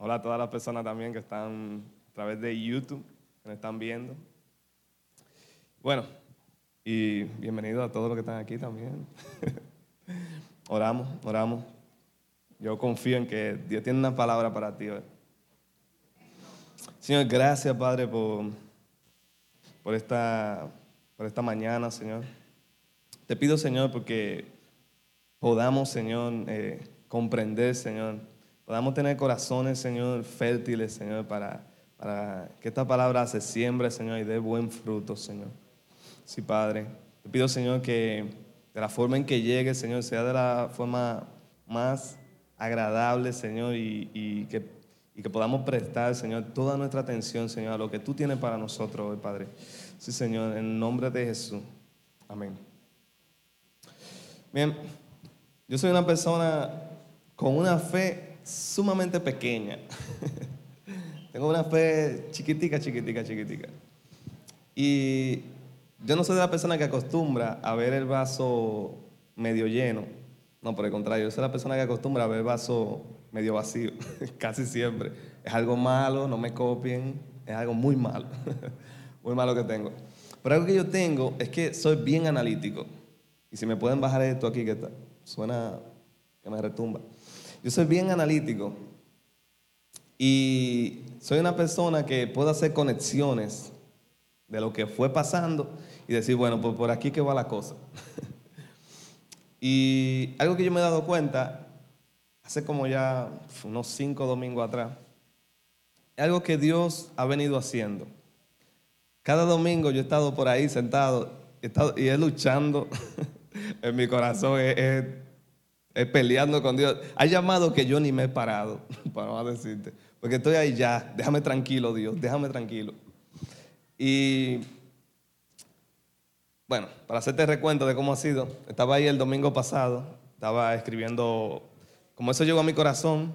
Hola a todas las personas también que están a través de YouTube, que me están viendo. Bueno, y bienvenido a todos los que están aquí también. oramos, oramos. Yo confío en que Dios tiene una palabra para ti hoy. Señor, gracias Padre por, por, esta, por esta mañana, Señor. Te pido, Señor, porque podamos, Señor, eh, comprender, Señor. Podamos tener corazones, Señor, fértiles, Señor, para, para que esta palabra se siembre, Señor, y dé buen fruto, Señor. Sí, Padre. Te pido, Señor, que de la forma en que llegue, Señor, sea de la forma más agradable, Señor, y, que, y que podamos prestar, Señor, toda nuestra atención, Señor, a lo que tú tienes para nosotros hoy, Padre. Sí, Señor, en nombre de Jesús. Amén. Bien, yo soy una persona con una fe sumamente pequeña. Tengo una fe chiquitica, chiquitica, chiquitica. Y yo no soy de la persona que acostumbra a ver el vaso medio lleno. No, por el contrario, yo soy la persona que acostumbra a ver el vaso medio vacío, casi siempre. Es algo malo, no me copien, es algo muy malo, muy malo que tengo. Pero algo que yo tengo es que soy bien analítico. Y si me pueden bajar esto aquí, que suena que me retumba. Yo soy bien analítico y soy una persona que puede hacer conexiones de lo que fue pasando y decir, bueno, pues por aquí que va la cosa. y algo que yo me he dado cuenta, hace como ya unos cinco domingos atrás, algo que Dios ha venido haciendo. Cada domingo yo he estado por ahí sentado y he luchando en mi corazón, he, peleando con Dios. Hay llamado que yo ni me he parado, para no decirte, porque estoy ahí ya, déjame tranquilo Dios, déjame tranquilo. Y bueno, para hacerte recuento de cómo ha sido, estaba ahí el domingo pasado, estaba escribiendo, como eso llegó a mi corazón,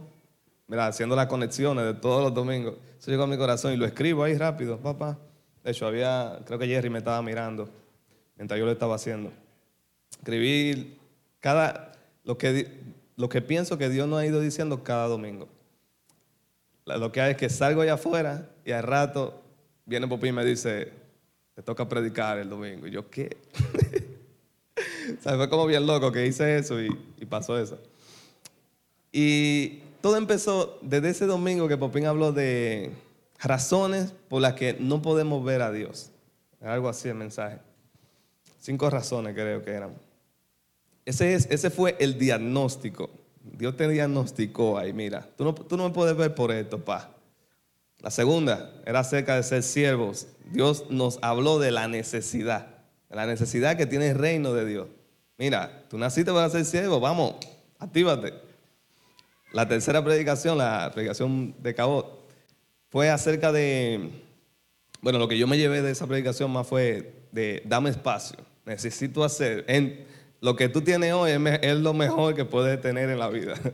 mira, haciendo las conexiones de todos los domingos, eso llegó a mi corazón y lo escribo ahí rápido, papá. De hecho, había, creo que Jerry me estaba mirando mientras yo lo estaba haciendo. Escribí cada, lo que, lo que pienso que Dios nos ha ido diciendo cada domingo. Lo que hay es que salgo allá afuera y al rato viene Popín y me dice, te toca predicar el domingo. Y yo, ¿qué? Fue como bien loco que hice eso y, pasó eso. Y todo empezó desde ese domingo que Popín habló de razones por las que no podemos ver a Dios. Algo así el mensaje. Cinco razones creo que eran. Ese, es, ese fue el diagnóstico. Dios te diagnosticó ahí, mira, tú no, tú no me puedes ver por esto, pa. La segunda era acerca de ser siervos. Dios nos habló de la necesidad, de la necesidad que tiene el reino de Dios. Mira, tú naciste para ser siervo, vamos, actívate. La tercera predicación, la predicación de Cabot, fue acerca de, bueno, lo que yo me llevé de esa predicación más fue de dame espacio, necesito hacer, en, lo que tú tienes hoy es, lo mejor que puedes tener en la vida.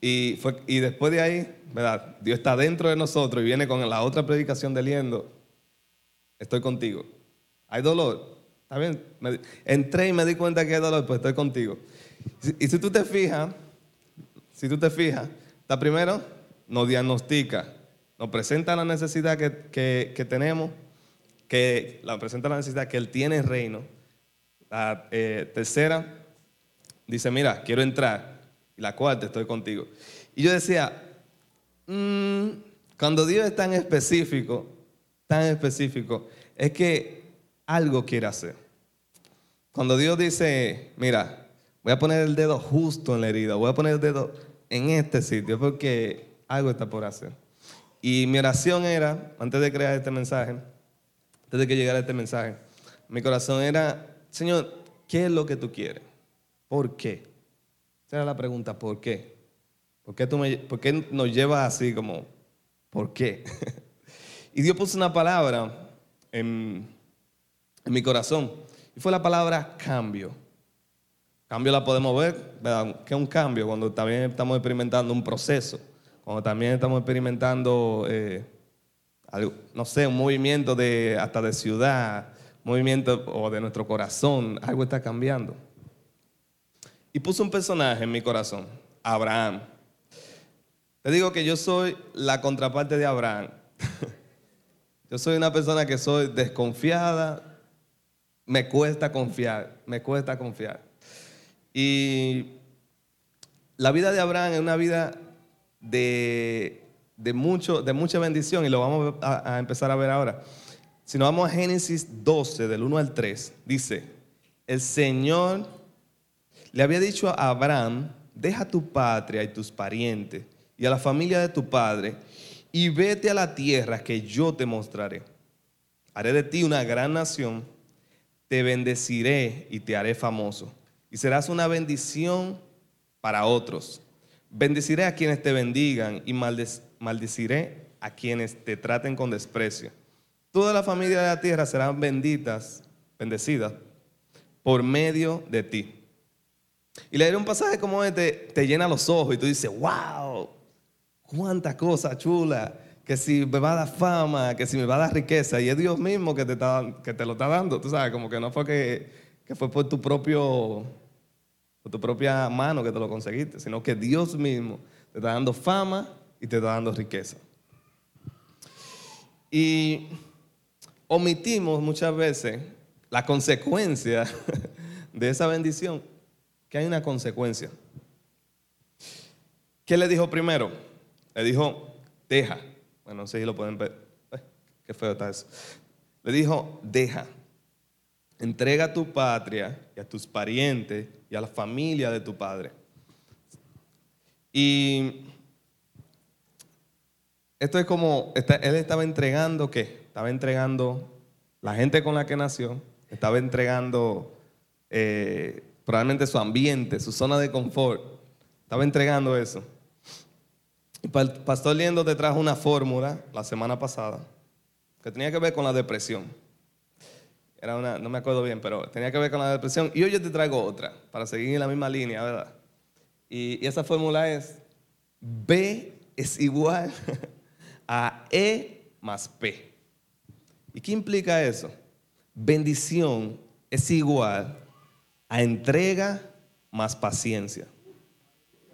Y, fue, y después de ahí ¿verdad? Dios está dentro de nosotros y viene con la otra predicación de liendo. Estoy contigo. ¿Hay dolor? ¿Está bien? entré y me di cuenta que hay dolor, pues estoy contigo. Y si tú te fijas, si tú te fijas, está primero nos diagnostica, nos presenta la necesidad que, tenemos, que la presenta la necesidad que Él tiene en reino. La eh, tercera dice, mira, quiero entrar. Y la cuarta, estoy contigo. Y yo decía, Mm, cuando Dios es tan específico, tan específico, es que algo quiere hacer. Cuando Dios dice, mira, voy a poner el dedo justo en la herida, voy a poner el dedo en este sitio, porque algo está por hacer. Y mi oración era, antes de crear este mensaje, antes de que llegara este mensaje, mi corazón era, Señor, ¿qué es lo que tú quieres? ¿Por qué? Esa era la pregunta, ¿por qué? ¿Por qué, tú nos llevas así como, ¿por qué? y Dios puso una palabra en, mi corazón. Y fue la palabra cambio. Cambio la podemos ver, ¿verdad? ¿Qué es un cambio? Cuando también estamos experimentando un proceso. Cuando también estamos experimentando, eh, no sé, un movimiento de, hasta de ciudad, movimiento o de nuestro corazón. Algo está cambiando. Y puso un personaje en mi corazón, Abraham. Le digo que yo soy la contraparte de Abraham. yo soy una persona que soy desconfiada, me cuesta confiar, me cuesta confiar. Y la vida de Abraham es una vida de, mucho, de mucha bendición y lo vamos a empezar a ver ahora. Si nos vamos a Génesis 12, del 1 al 3, dice, el Señor le había dicho a Abraham, deja tu patria y tus parientes y a la familia de tu padre y vete a la tierra que yo te mostraré. Haré de ti una gran nación, te bendeciré y te haré famoso y serás una bendición para otros. Bendeciré a quienes te bendigan y maldeciré a quienes te traten con desprecio. Toda la familia de la tierra serán benditas, bendecidas por medio de ti. Y leer un pasaje como este te llena los ojos y tú dices, wow, cuánta cosa chula, que si me va a dar fama, que si me va a dar riqueza, y es Dios mismo que te, que te lo está dando, tú sabes, como que no fue que, que fue por tu propio, por tu propia mano que te lo conseguiste, sino que Dios mismo te está dando fama y te está dando riqueza. Y omitimos muchas veces la consecuencia de esa bendición, que hay una consecuencia. ¿Qué le dijo primero? Le dijo, deja. Bueno, no sé si lo pueden ver. qué feo está eso. Le dijo, deja. Entrega a tu patria y a tus parientes y a la familia de tu padre. Y esto es como, él estaba entregando, ¿qué? Estaba entregando la gente con la que nació, estaba entregando eh, probablemente su ambiente, su zona de confort. Estaba entregando eso. Pastor Liendo te trajo una fórmula la semana pasada que tenía que ver con la depresión. Era una, no me acuerdo bien, pero tenía que ver con la depresión. Y hoy yo te traigo otra, para seguir en la misma línea, ¿verdad? Y esa fórmula es B es igual a E más P. ¿Y qué implica eso? Bendición es igual a entrega más paciencia.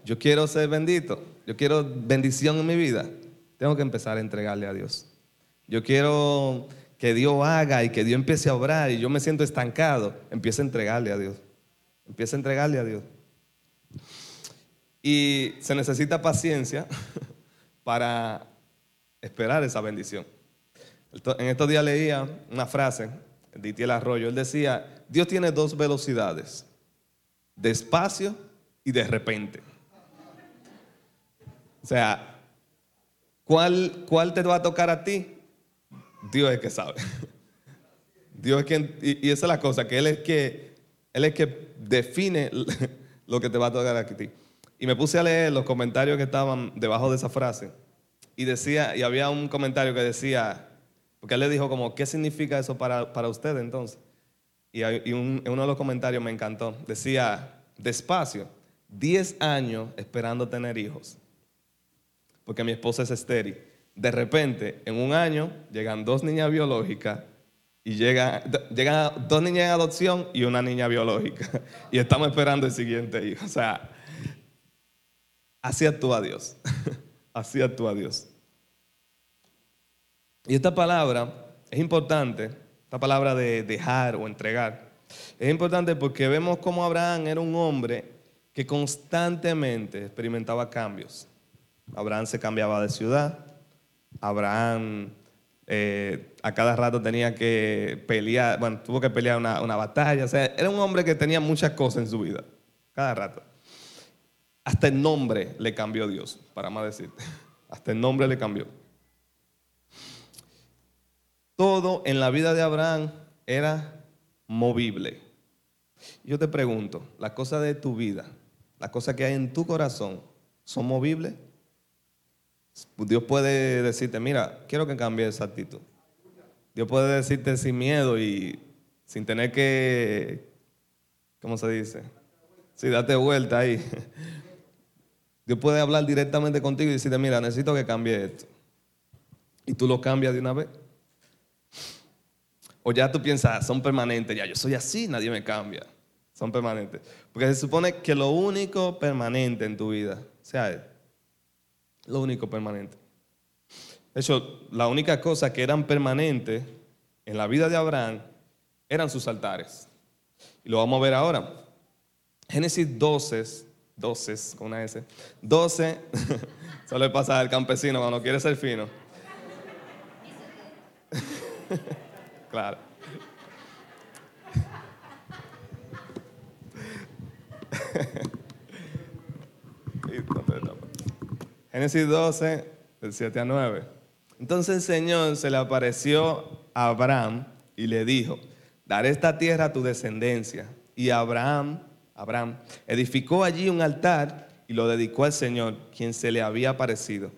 Yo quiero ser bendito, yo quiero bendición en mi vida, tengo que empezar a entregarle a Dios. Yo quiero que Dios haga y que Dios empiece a obrar y yo me siento estancado, empieza a entregarle a Dios. Empieza a entregarle a Dios. Y se necesita paciencia para esperar esa bendición. En estos días leía una frase de Itiel Arroyo. Él decía, Dios tiene dos velocidades, despacio y de repente. O sea, ¿cuál, ¿cuál te va a tocar a ti? Dios es que sabe. Dios es quien, y, esa es la cosa, que Él es que, Él es que define lo que te va a tocar a ti. Y me puse a leer los comentarios que estaban debajo de esa frase. Y decía, y había un comentario que decía, porque él le dijo como, ¿qué significa eso para, para usted entonces? Y, uno de los comentarios me encantó. Decía, despacio, 10 años esperando tener hijos. Porque mi esposa es estéril. De repente, en un año, llegan dos niñas biológicas y llegan, llegan dos niñas en adopción y una niña biológica. Y estamos esperando el siguiente hijo. O sea, así actúa Dios. Así actúa Dios. Y esta palabra es importante, esta palabra de dejar o entregar. Es importante porque vemos cómo Abraham era un hombre que constantemente experimentaba cambios. Abraham se cambiaba de ciudad, Abraham eh, a cada rato tenía que pelear, bueno, tuvo que pelear una, batalla, o sea, era un hombre que tenía muchas cosas en su vida, cada rato. Hasta el nombre le cambió Dios, para más decirte, hasta el nombre le cambió. Todo en la vida de Abraham era movible. Yo te pregunto, las cosas de tu vida, las cosas que hay en tu corazón, ¿son movibles? Dios puede decirte, mira, quiero que cambie esa actitud. Dios puede decirte sin miedo y sin tener que, ¿cómo se dice? Sí, date vuelta ahí. Dios puede hablar directamente contigo y decirte, mira, necesito que cambie esto. Y tú lo cambias de una vez. O ya tú piensas, son permanentes, ya yo soy así, nadie me cambia. Son permanentes. Porque se supone que lo único permanente en tu vida sea Él. Lo único permanente. De hecho, la única cosa que eran permanentes en la vida de Abraham eran sus altares. Y lo vamos a ver ahora. Génesis 12, 12 con una S, 12, solo le pasa al campesino cuando quiere ser fino. claro. Génesis 12, del 7 a 9. Entonces el Señor se le apareció a Abraham y le dijo, daré esta tierra a tu descendencia. Y Abraham, Abraham edificó allí un altar y lo dedicó al Señor, quien se le había aparecido.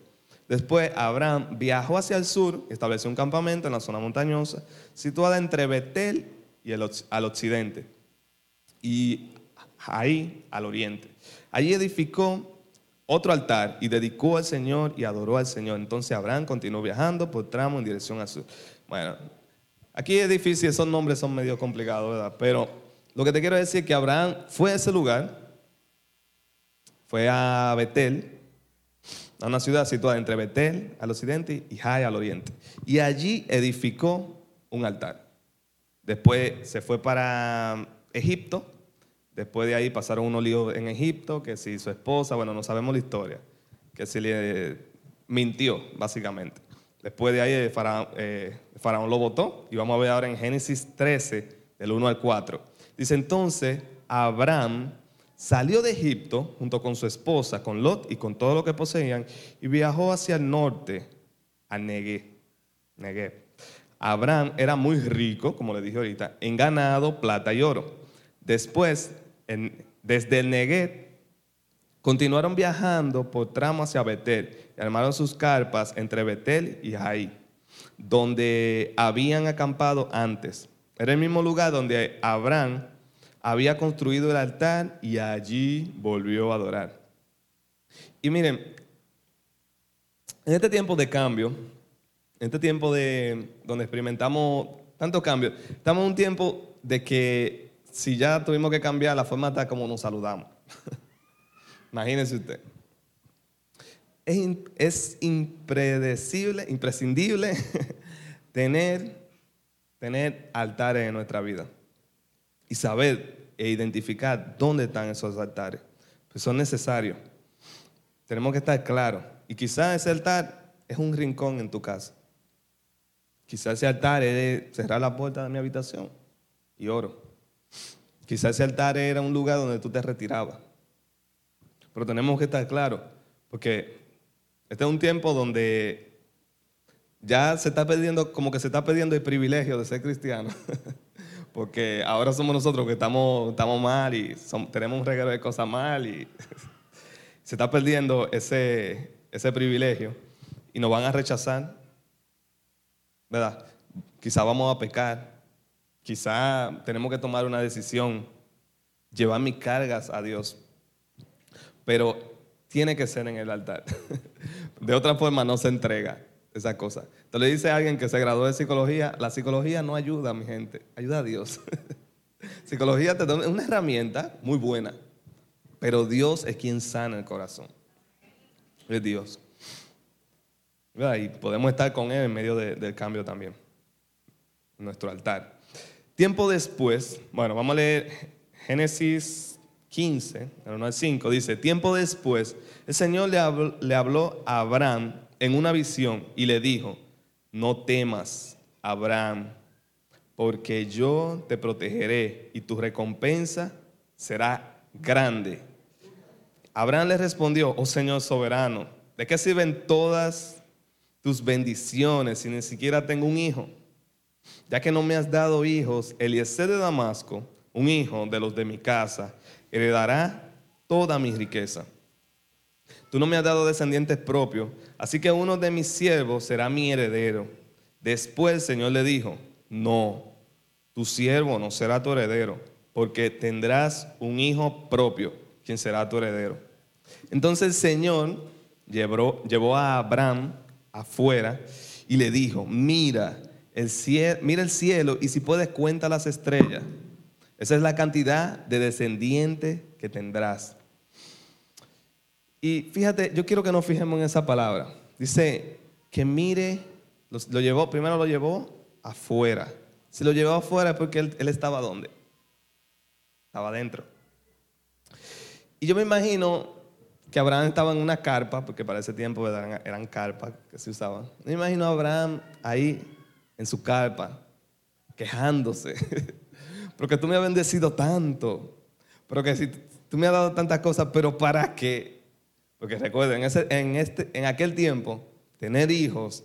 Después Abraham viajó hacia el sur estableció un campamento en la zona montañosa, situada entre Betel y el, al occidente, y ahí al oriente. Allí edificó otro altar y dedicó al Señor y adoró al Señor. Entonces Abraham continuó viajando por tramo en dirección al sur. Bueno, aquí es difícil, esos nombres son medio complicados, ¿verdad? Pero lo que te quiero decir es que Abraham fue a ese lugar, fue a Betel, a una ciudad situada entre Betel al occidente y Jai al oriente. Y allí edificó un altar. Después se fue para Egipto Después de ahí pasaron unos líos en Egipto, que si su esposa, bueno, no sabemos la historia, que si le mintió, básicamente. Después de ahí el eh, faraón, lo votó, y vamos a ver ahora en Génesis 13, del 1 al 4. Dice entonces, Abraham salió de Egipto junto con su esposa, con Lot y con todo lo que poseían, y viajó hacia el norte, a Negev. Abraham era muy rico, como le dije ahorita, en ganado, plata y oro. Después desde el Neguet, continuaron viajando por tramo hacia Betel y armaron sus carpas entre Betel y Jai, donde habían acampado antes. Era el mismo lugar donde Abraham había construido el altar y allí volvió a adorar. Y miren, en este tiempo de cambio, en este tiempo de donde experimentamos tantos cambios, estamos en un tiempo de que si ya tuvimos que cambiar la forma de como nos saludamos. Imagínense usted. Es, es impredecible, imprescindible tener, tener altares en nuestra vida y saber e identificar dónde están esos altares. Pues son necesarios. Tenemos que estar claros. Y quizás ese altar es un rincón en tu casa. Quizás ese altar es cerrar la puerta de mi habitación y oro. Quizás ese altar era un lugar donde tú te retirabas. Pero tenemos que estar claros, porque este es un tiempo donde ya se está perdiendo, como que se está perdiendo el privilegio de ser cristiano. porque ahora somos nosotros que estamos, estamos mal y tenemos un regalo de cosas mal y se está perdiendo ese, ese privilegio y nos van a rechazar. ¿Verdad? Quizá vamos a pecar, Quizá tenemos que tomar una decisión, llevar mis cargas a Dios, pero tiene que ser en el altar. De otra forma no se entrega esa cosa. Entonces le dice a alguien que se graduó de psicología, la psicología no ayuda a mi gente, ayuda a Dios. psicología te da una herramienta muy buena, pero Dios es quien sana el corazón. Es Dios. Y podemos estar con Él en medio del cambio también. Nuestro altar. Tiempo después, bueno, vamos a leer Génesis 15, 1 al 5, dice, tiempo después, el Señor le habló, le habló a Abraham en una visión y le dijo, no temas, Abraham, porque yo te protegeré y tu recompensa será grande. Abraham le respondió, oh Señor soberano, ¿de qué sirven todas tus bendiciones si ni siquiera tengo un hijo? ya que no me has dado hijos, Eliezer de Damasco, un hijo de los de mi casa, heredará toda mi riqueza. Tú no me has dado descendientes propios, así que uno de mis siervos será mi heredero. Después el Señor le dijo, no, tu siervo no será tu heredero, porque tendrás un hijo propio, quien será tu heredero. Entonces el Señor llevó, a Abraham afuera y le dijo, mira, mira el cielo y si puedes cuenta las estrellas. Esa es la cantidad de descendientes que tendrás. Y fíjate, yo quiero que nos fijemos en esa palabra. Dice que mire, lo, llevó, primero lo llevó afuera. Si lo llevó afuera es porque él, estaba ¿dónde? Estaba adentro. Y yo me imagino que Abraham estaba en una carpa, porque para ese tiempo eran, eran carpas que se usaban. Me imagino a Abraham ahí en su carpa, quejándose. porque tú me has bendecido tanto. Pero que si tú me has dado tantas cosas, pero ¿para qué? Porque recuerden, en, este, en aquel tiempo, tener hijos,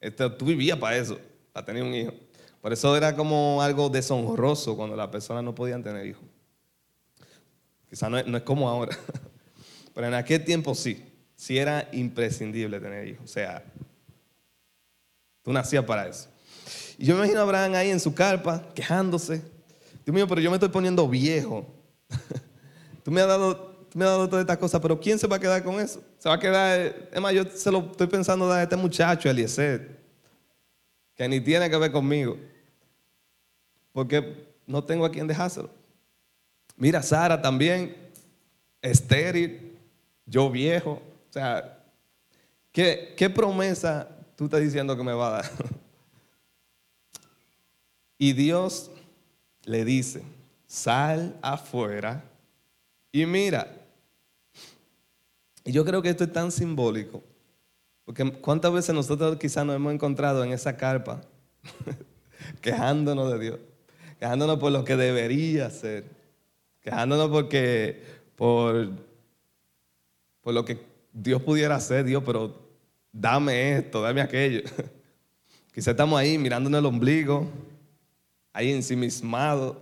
este, tú vivías para eso, para tener un hijo. Por eso era como algo deshonroso cuando las personas no podían tener hijos. Quizás no, no es como ahora, pero en aquel tiempo sí, sí era imprescindible tener hijos. O sea, tú nacías para eso. Y yo me imagino a Abraham ahí en su carpa, quejándose. Dios mío, pero yo me estoy poniendo viejo. tú me has dado me has dado todas estas cosas, pero ¿quién se va a quedar con eso? Se va a quedar, es más, yo se lo estoy pensando dar a este muchacho, Eliezer, que ni tiene que ver conmigo, porque no tengo a quien dejárselo. Mira, Sara también, estéril, yo viejo, o sea, ¿qué, qué promesa tú estás diciendo que me va a dar? y Dios le dice, sal afuera y mira, y yo creo que esto es tan simbólico, porque cuántas veces nosotros quizás nos hemos encontrado en esa carpa, quejándonos de Dios, quejándonos por lo que debería ser, quejándonos porque, por, por lo que Dios pudiera hacer, Dios, pero dame esto, dame aquello. Quizás estamos ahí mirándonos el ombligo, ahí ensimismados,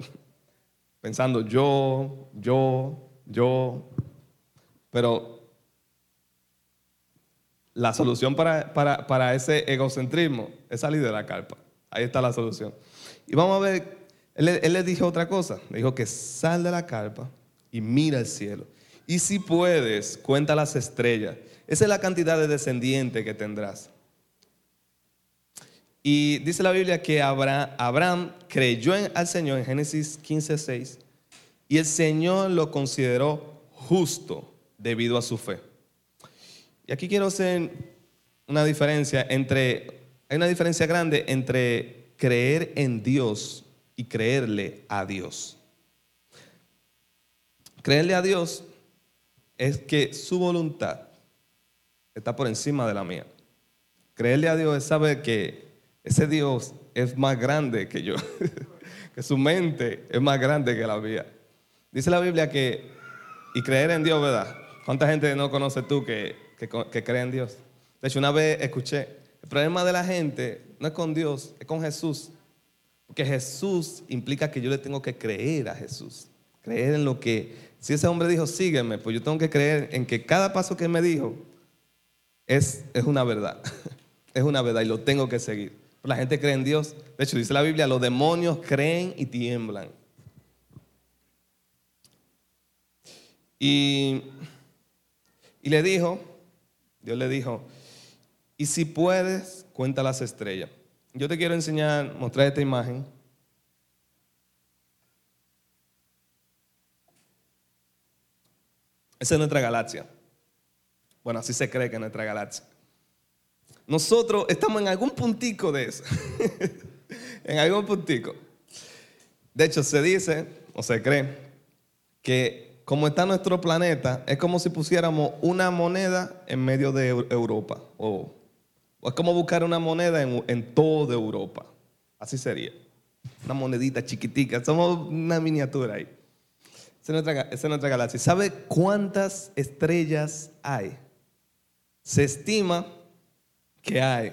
pensando yo, yo, yo, pero la solución para, ese egocentrismo es salir de la carpa. Ahí está la solución. Y vamos a ver, él, él le dijo otra cosa. Le dijo que sal de la carpa y mira el cielo. Y si puedes, cuenta las estrellas. Esa es la cantidad de descendientes que tendrás. Y dice la Biblia que Abraham, Abraham creyó en, al Señor en Génesis 15, 6. Y el Señor lo consideró justo debido a su fe. Y aquí quiero hacer una diferencia entre, hay una diferencia grande entre creer en Dios y creerle a Dios. Creerle a Dios es que su voluntad está por encima de la mía. Creerle a Dios es saber que ese Dios es más grande que yo, que su mente es más grande que la mía. Dice la Biblia que, y creer en Dios, ¿verdad? ¿Cuánta gente no conoce tú que que, cree en Dios. De hecho, una vez escuché, el problema de la gente no es con Dios, es con Jesús. Porque Jesús implica que yo le tengo que creer a Jesús. Creer en lo que, si ese hombre dijo, sígueme, pues yo tengo que creer en que cada paso que me dijo es, es una verdad. es una verdad y lo tengo que seguir. La gente cree en Dios. De hecho, dice la Biblia, los demonios creen y tiemblan. Y, y le dijo, Dios le dijo, y si puedes, cuenta las estrellas. Yo te quiero enseñar, mostrar esta imagen. Esa es nuestra galaxia. Bueno, así se cree que es nuestra galaxia. Nosotros estamos en algún puntico de eso. en algún puntico. De hecho, se dice, o se cree, que como está nuestro planeta, es como si pusiéramos una moneda en medio de Europa. O, es como buscar una moneda en, toda Europa. Así sería. Una monedita chiquitica. Somos una miniatura ahí. Esa es nuestra, galaxia. ¿Sabe cuántas estrellas hay? Se estima que hay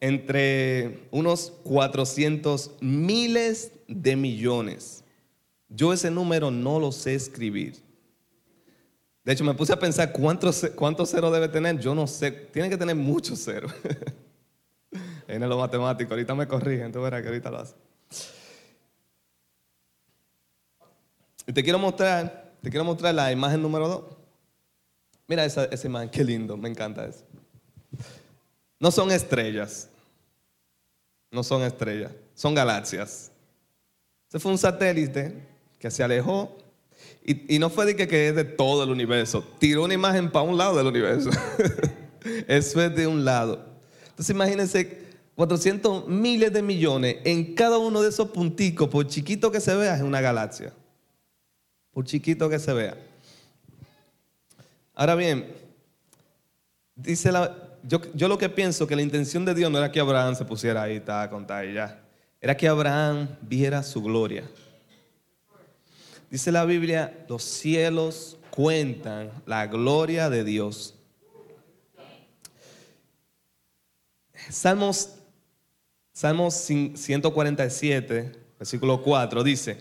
entre unos 400 miles de millones. Yo ese número no lo sé escribir. De hecho, me puse a pensar cuántos cuánto ceros debe tener. Yo no sé. Tiene que tener muchos ceros. en lo matemático. Ahorita me corrigen. Tú verás que ahorita lo hace. Y te quiero mostrar, te quiero mostrar la imagen número dos. Mira esa, esa imagen, qué lindo, me encanta eso. No son estrellas, no son estrellas, son galaxias. Ese fue un satélite que se alejó Y, no fue de que, que es de todo el universo. Tiró una imagen para un lado del universo. Eso es de un lado. Entonces imagínense 400 miles de millones en cada uno de esos punticos, por chiquito que se vea, es una galaxia. Por chiquito que se vea. Ahora bien, dice la, yo, yo lo que pienso que la intención de Dios no era que Abraham se pusiera ahí, a contar y ya. Era que Abraham viera su gloria. Dice la Biblia, los cielos cuentan la gloria de Dios. Salmos, Salmos 147, versículo 4, dice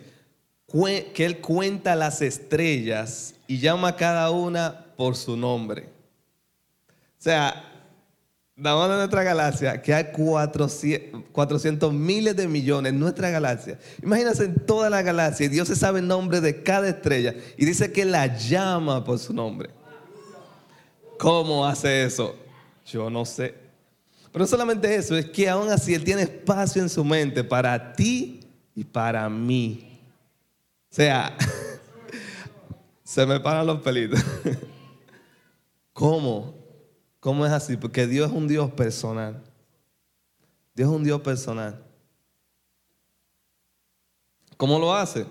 que Él cuenta las estrellas y llama a cada una por su nombre. O sea, Damos de nuestra galaxia, que hay 400, miles de millones en nuestra galaxia. Imagínense en toda la galaxia, y Dios se sabe el nombre de cada estrella y dice que la llama por su nombre. ¿Cómo hace eso? Yo no sé. Pero no solamente eso, es que aún así Él tiene espacio en su mente para ti y para mí. O sea, se me paran los pelitos. ¿Cómo? ¿Cómo es así? Porque Dios es un Dios personal. Dios es un Dios personal. ¿Cómo lo hace?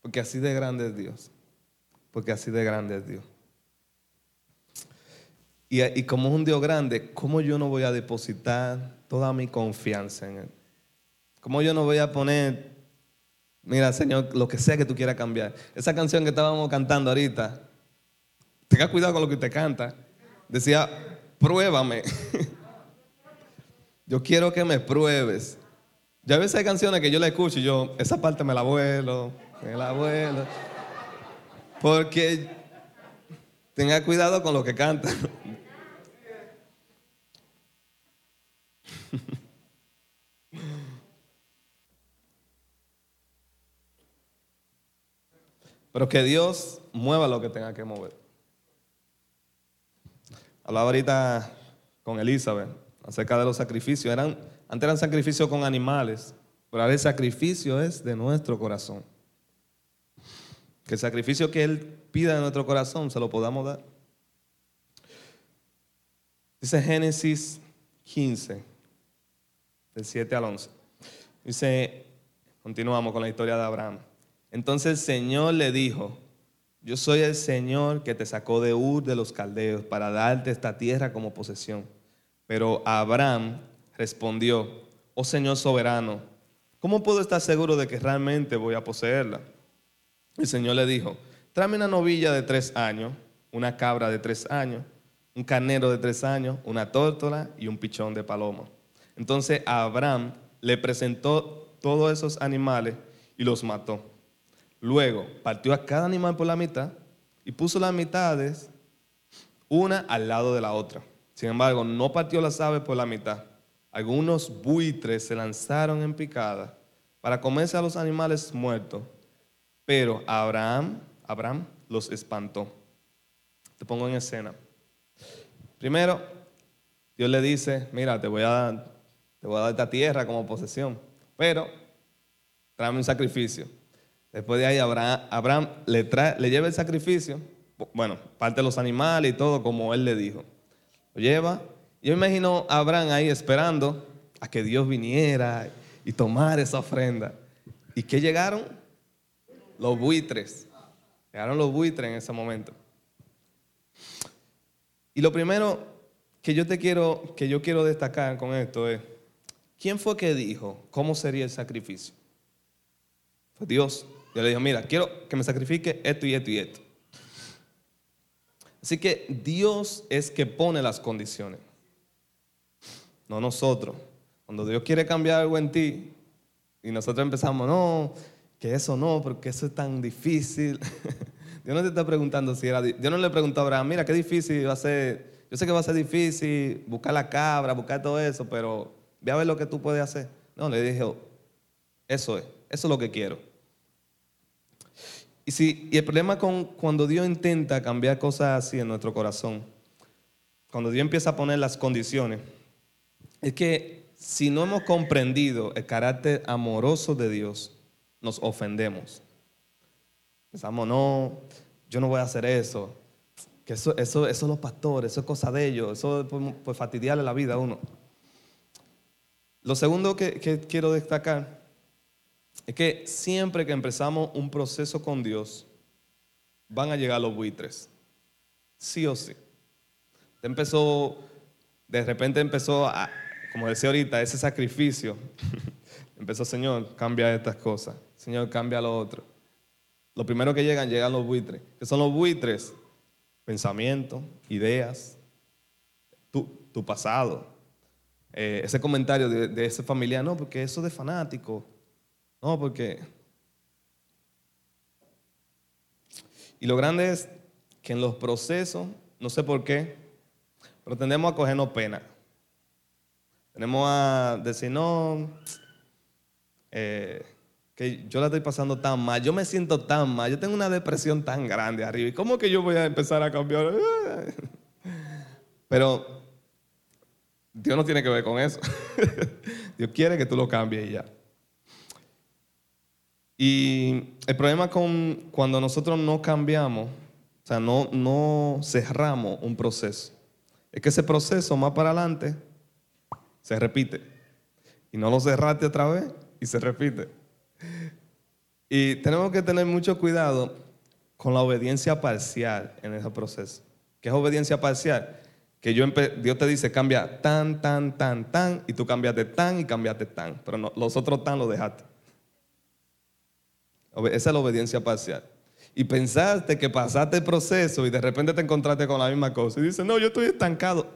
Porque así de grande es Dios. Porque así de grande es Dios. Y, como es un Dios grande, ¿cómo yo no voy a depositar toda mi confianza en Él? ¿Cómo yo no voy a poner, mira Señor, lo que sea que tú quieras cambiar? Esa canción que estábamos cantando ahorita, tenga cuidado con lo que usted canta. Decía, pruébame. yo quiero que me pruebes. Ya a veces hay canciones que yo la escucho y yo, esa parte me la vuelo, me la vuelo. Porque tenga cuidado con lo que canta. Pero que Dios mueva lo que tenga que mover. Hablaba ahorita con Elizabeth acerca de los sacrificios. Eran, antes eran sacrificios con animales, pero ahora el sacrificio es de nuestro corazón. Que el sacrificio que Él pida de nuestro corazón se lo podamos dar. Dice Génesis 15, del 7 al 11. Dice, continuamos con la historia de Abraham. Entonces el Señor le dijo, yo soy el Señor que te sacó de Ur de los Caldeos para darte esta tierra como posesión. Pero Abraham respondió, oh Señor soberano, ¿cómo puedo estar seguro de que realmente voy a poseerla? El Señor le dijo, tráeme una novilla de tres años, una cabra de tres años, un carnero de tres años, una tórtola y un pichón de paloma. Entonces Abraham le presentó todos esos animales y los mató. Luego partió a cada animal por la mitad y puso las mitades una al lado de la otra. Sin embargo, no partió las aves por la mitad. Algunos buitres se lanzaron en picada para comerse a los animales muertos, pero Abraham, Abraham los espantó. Te pongo en escena. Primero, Dios le dice, mira, te voy a dar, te voy a dar esta tierra como posesión, pero tráeme un sacrificio. Después de ahí Abraham, le, trae, le lleva el sacrificio, bueno, parte de los animales y todo como él le dijo. Lo lleva. Yo imagino a Abraham ahí esperando a que Dios viniera y tomara esa ofrenda. ¿Y qué llegaron? Los buitres. Llegaron los buitres en ese momento. Y lo primero que yo te quiero, que yo quiero destacar con esto es, ¿quién fue que dijo cómo sería el sacrificio? Fue Dios. Yo le dije, mira, quiero que me sacrifique esto y esto y esto. Así que Dios es que pone las condiciones, no nosotros. Cuando Dios quiere cambiar algo en ti y nosotros empezamos, no, que eso no, porque eso es tan difícil. Dios no te está preguntando si era. Dios no le preguntó a Abraham, mira, qué difícil va a ser. Yo sé que va a ser difícil buscar la cabra, buscar todo eso, pero ve a ver lo que tú puedes hacer. No, le dije, eso es, eso es lo que quiero. Y, si, y el problema con cuando Dios intenta cambiar cosas así en nuestro corazón, cuando Dios empieza a poner las condiciones, es que si no hemos comprendido el carácter amoroso de Dios, nos ofendemos. Pensamos, no, yo no voy a hacer eso. Que eso, eso, eso es los pastores, eso es cosa de ellos, eso es pues, pues fastidiarle la vida a uno. Lo segundo que quiero destacar es que siempre que empezamos un proceso con Dios, van a llegar los buitres. Sí o sí. Empezó, de repente empezó a, como decía ahorita, ese sacrificio. empezó, Señor, cambia estas cosas. Señor, cambia lo otro. Lo primero que llegan, llegan los buitres. ¿Qué son los buitres? Pensamientos, ideas, tu, tu pasado. Eh, ese comentario de, de, ese familiar, no, porque eso de fanático. No, porque... Y lo grande es que en los procesos, no sé por qué, pero tendemos a cogernos pena. Tenemos a decir, no, eh, que yo la estoy pasando tan mal, yo me siento tan mal, yo tengo una depresión tan grande arriba. ¿Y cómo que yo voy a empezar a cambiar? Pero Dios no tiene que ver con eso. Dios quiere que tú lo cambies y ya. Y el problema con cuando nosotros no cambiamos, o sea, no, no cerramos un proceso, es que ese proceso más para adelante se repite. Y no lo cerraste otra vez y se repite. Y tenemos que tener mucho cuidado con la obediencia parcial en ese proceso. ¿Qué es obediencia parcial? Que yo Dios te dice cambia tan, tan, tan, tan, y tú cambiaste tan y cambiaste tan, pero los otros tan lo dejaste. Esa es la obediencia parcial. Y pensaste que pasaste el proceso y de repente te encontraste con la misma cosa y dices, no, yo estoy estancado.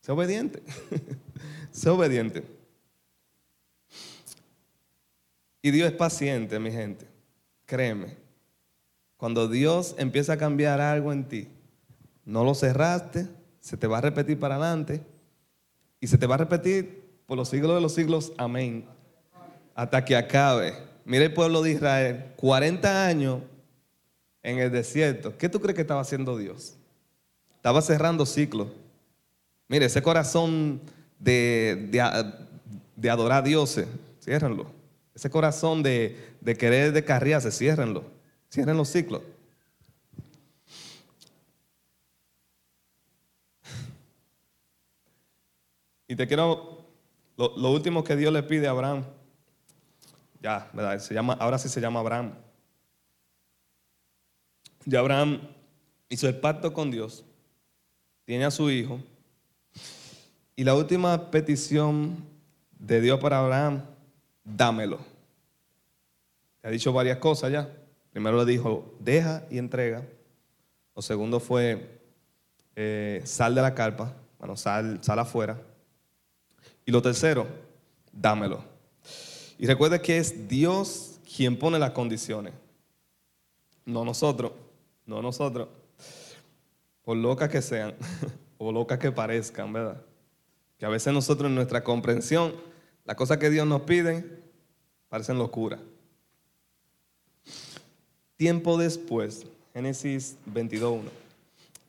Sé obediente. sé obediente. Y Dios es paciente, mi gente. Créeme. Cuando Dios empieza a cambiar algo en ti, no lo cerraste, se te va a repetir para adelante y se te va a repetir por los siglos de los siglos. Amén. Hasta que acabe. Mira el pueblo de Israel, 40 años en el desierto. ¿Qué tú crees que estaba haciendo Dios? Estaba cerrando ciclos. Mire, ese corazón de, de, adorar a Dios, ciérrenlo. Ese corazón de, de querer descarriarse, ciérrenlo. Cierren los ciclos. Y te quiero, lo, último que Dios le pide a Abraham, ya, ¿verdad? Se llama, ahora sí se llama Abraham. Y Abraham hizo el pacto con Dios, tiene a su hijo, y la última petición de Dios para Abraham, dámelo. Le ha dicho varias cosas ya. Primero le dijo, deja y entrega. Lo segundo fue, eh, sal de la carpa, bueno, sal, sal afuera. Y lo tercero, dámelo. Y recuerde que es Dios quien pone las condiciones, no nosotros, no nosotros, por locas que sean, o locas que parezcan, ¿verdad? Que a veces nosotros en nuestra comprensión, las cosas que Dios nos pide parecen locura. Tiempo después, Génesis 22.1,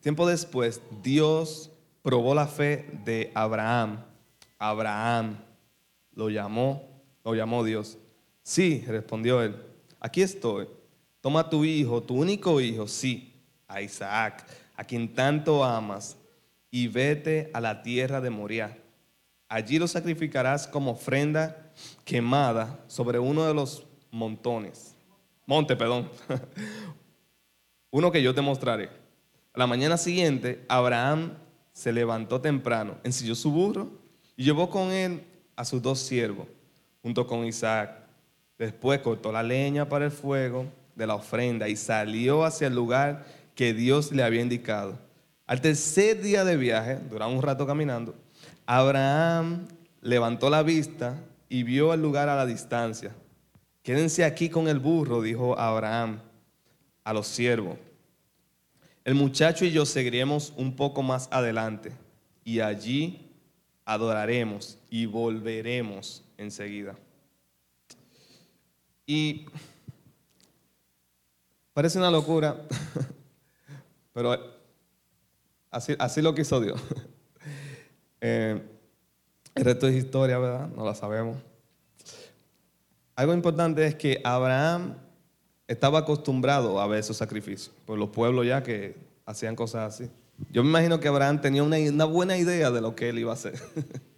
tiempo después Dios probó la fe de Abraham. Abraham lo llamó, lo llamó Dios. Sí, respondió él, aquí estoy. Toma tu hijo, tu único hijo, sí, a Isaac, a quien tanto amas, y vete a la tierra de Moriah Allí lo sacrificarás como ofrenda quemada sobre uno de los montones. Monte, perdón. uno que yo te mostraré. A la mañana siguiente, Abraham se levantó temprano, ensilló su burro y llevó con él a sus dos siervos, junto con Isaac. Después cortó la leña para el fuego de la ofrenda y salió hacia el lugar que Dios le había indicado. Al tercer día de viaje, duraba un rato caminando, Abraham levantó la vista y vio el lugar a la distancia. Quédense aquí con el burro, dijo Abraham a los siervos. El muchacho y yo seguiremos un poco más adelante y allí adoraremos y volveremos enseguida. Y parece una locura, pero así, así lo quiso Dios. Eh, el resto es historia, ¿verdad? No la sabemos. Algo importante es que Abraham estaba acostumbrado a ver esos sacrificios, por los pueblos ya que hacían cosas así. Yo me imagino que Abraham tenía una, una buena idea de lo que él iba a hacer.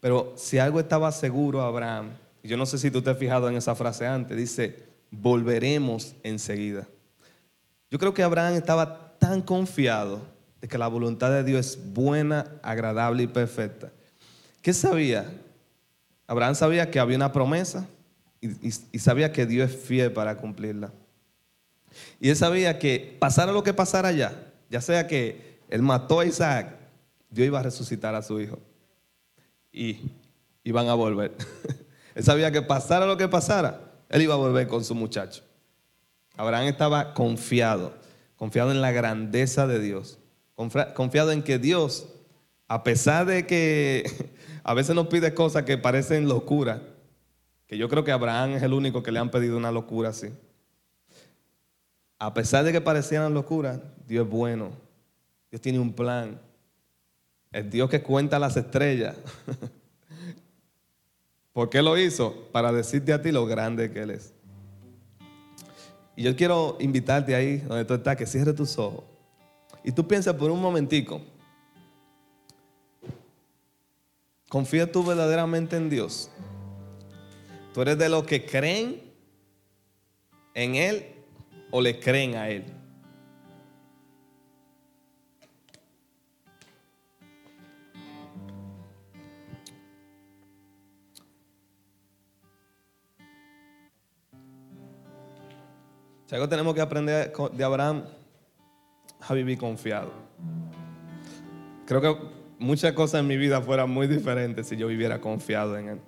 Pero si algo estaba seguro Abraham, yo no sé si tú te has fijado en esa frase antes, dice, volveremos enseguida. Yo creo que Abraham estaba tan confiado de que la voluntad de Dios es buena, agradable y perfecta. ¿Qué sabía? Abraham sabía que había una promesa y, sabía que Dios es fiel para cumplirla. Y él sabía que pasara lo que pasara allá, ya sea que él mató a Isaac, Dios iba a resucitar a su hijo. Y iban a volver. él sabía que pasara lo que pasara, él iba a volver con su muchacho. Abraham estaba confiado, confiado en la grandeza de Dios, confiado en que Dios, a pesar de que a veces nos pide cosas que parecen locura, que yo creo que Abraham es el único que le han pedido una locura así. A pesar de que parecieran locuras, Dios es bueno. Dios tiene un plan. Es Dios que cuenta las estrellas. ¿Por qué lo hizo? Para decirte a ti lo grande que Él es. Y yo quiero invitarte ahí donde tú estás, que cierre tus ojos. Y tú piensas por un momentico. ¿Confías tú verdaderamente en Dios? ¿Tú eres de los que creen en Él o le creen a Él? Si algo tenemos que aprender de Abraham, a vivir confiado. Creo que muchas cosas en mi vida fueran muy diferentes si yo viviera confiado en Él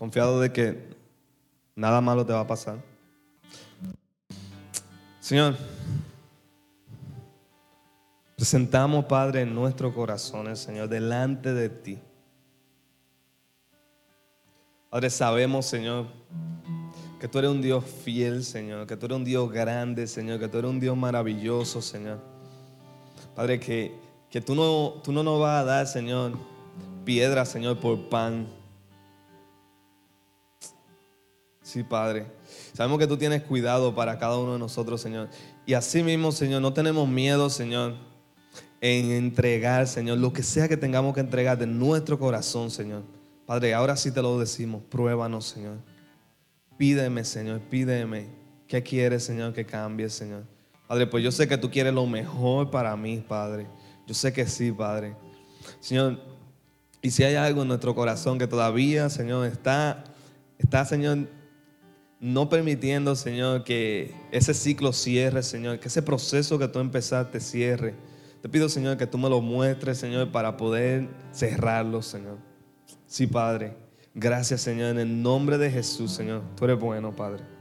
confiado de que nada malo te va a pasar. Señor, presentamos, Padre, en nuestros corazones, Señor, delante de ti. Padre, sabemos, Señor, que tú eres un Dios fiel, Señor, que tú eres un Dios grande, Señor, que tú eres un Dios maravilloso, Señor. Padre, que, que tú, no, tú no nos vas a dar, Señor, piedra, Señor, por pan. Sí, Padre. Sabemos que tú tienes cuidado para cada uno de nosotros, Señor. Y así mismo, Señor, no tenemos miedo, Señor, en entregar, Señor, lo que sea que tengamos que entregar de nuestro corazón, Señor. Padre, ahora sí te lo decimos, pruébanos, Señor. Pídeme, Señor, pídeme. ¿Qué quieres, Señor, que cambie, Señor? Padre, pues yo sé que tú quieres lo mejor para mí, Padre. Yo sé que sí, Padre. Señor, y si hay algo en nuestro corazón que todavía, Señor, está, está, Señor, no permitiendo, Señor, que ese ciclo cierre, Señor, que ese proceso que tú empezaste cierre. Te pido, Señor, que tú me lo muestres, Señor, para poder cerrarlo, Señor. Sí, Padre. Gracias, Señor, en el nombre de Jesús, Señor. Tú eres bueno, Padre.